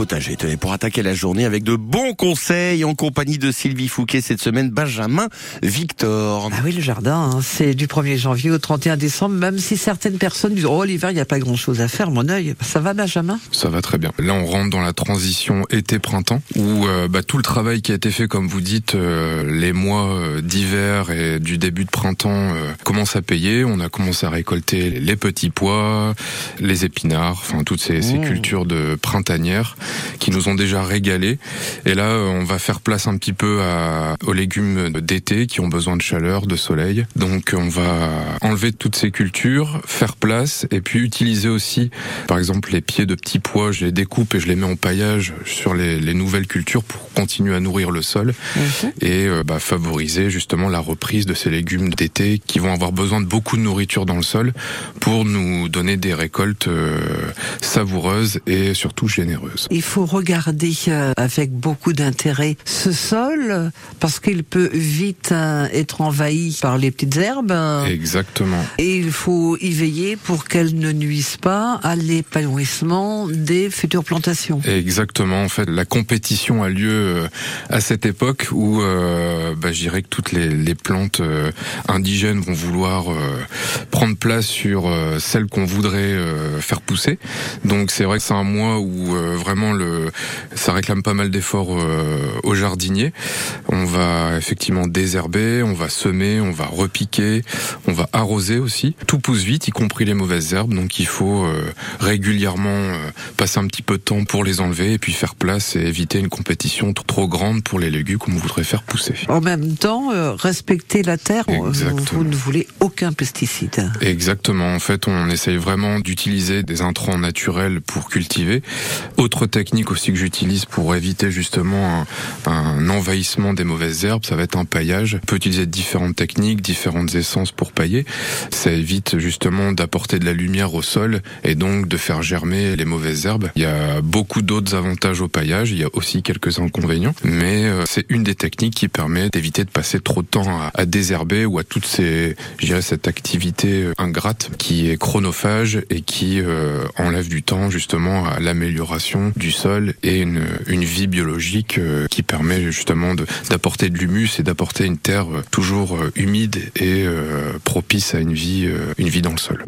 Potager, tenez, pour attaquer la journée avec de bons conseils en compagnie de Sylvie Fouquet cette semaine, Benjamin Victor. Ah oui, le jardin, hein, c'est du 1er janvier au 31 décembre, même si certaines personnes disent, oh, l'hiver, il n'y a pas grand chose à faire, mon œil. Ça va, Benjamin? Ça va très bien. Là, on rentre dans la transition été-printemps, où euh, bah, tout le travail qui a été fait, comme vous dites, euh, les mois euh, d'hiver et du début de printemps commence à payer. On a commencé à récolter les petits pois, les épinards, enfin toutes ces, ces Mmh. cultures de printanières qui nous ont déjà régalé. Et là, on va faire place un petit peu à, aux légumes d'été qui ont besoin de chaleur, de soleil. Donc, on va enlever toutes ces cultures, faire place, et puis utiliser aussi, par exemple, les pieds de petits pois. Je les découpe et je les mets en paillage sur les, les nouvelles cultures pour continuer à nourrir le sol et euh, bah, favoriser justement la reprise de ces légumes d'été qui vont avoir besoin de beaucoup de nourriture dans le sol pour nous donner des récoltes euh, savoureuses et surtout généreuses. Il faut regarder euh, avec beaucoup d'intérêt ce sol, parce qu'il peut vite euh, être envahi par les petites herbes. Exactement. Et il faut y veiller pour qu'elles ne nuisent pas à l'épanouissement des futures plantations. Exactement. En fait, la compétition a lieu euh, à cette époque où, euh, bah, je dirais que toutes les, les plantes euh, indigènes vont vouloir euh, prendre place sur celles qu'on voudrait faire pousser. Donc, c'est vrai que c'est un mois où euh, le, ça réclame pas mal d'efforts euh, aux jardiniers. On va effectivement désherber, on va semer, on va repiquer, on va arroser aussi. Tout pousse vite, y compris les mauvaises herbes. Donc, il faut euh, régulièrement euh, passer un petit peu de temps pour les enlever et puis faire place et éviter une compétition trop grande pour les légumes qu'on voudrait faire pousser. En même temps, respecter la terre, Exactement. vous ne voulez aucun pesticide. Exactement. En fait, on essaye vraiment d'utiliser des intrants naturels pour cultiver. Autre technique aussi que j'utilise pour éviter justement un, envahissement des mauvaises herbes, ça va être un paillage. On peut utiliser différentes techniques, différentes essences pour pailler. Ça évite justement d'apporter de la lumière au sol et donc de faire germer les mauvaises herbes. Il y a beaucoup d'autres avantages au paillage. Il y a aussi quelques inconvénients, mais euh, c'est une des techniques qui permet d'éviter de passer trop de temps à, désherber ou à toutes cette activité euh, ingrate qui est chronophage et qui euh, enlève du temps justement à l'amélioration du sol et une, vie biologique euh, qui permet justement de- d'apporter de l'humus et d'apporter une terre euh, toujours euh, humide et propice à une vie, une vie dans le sol.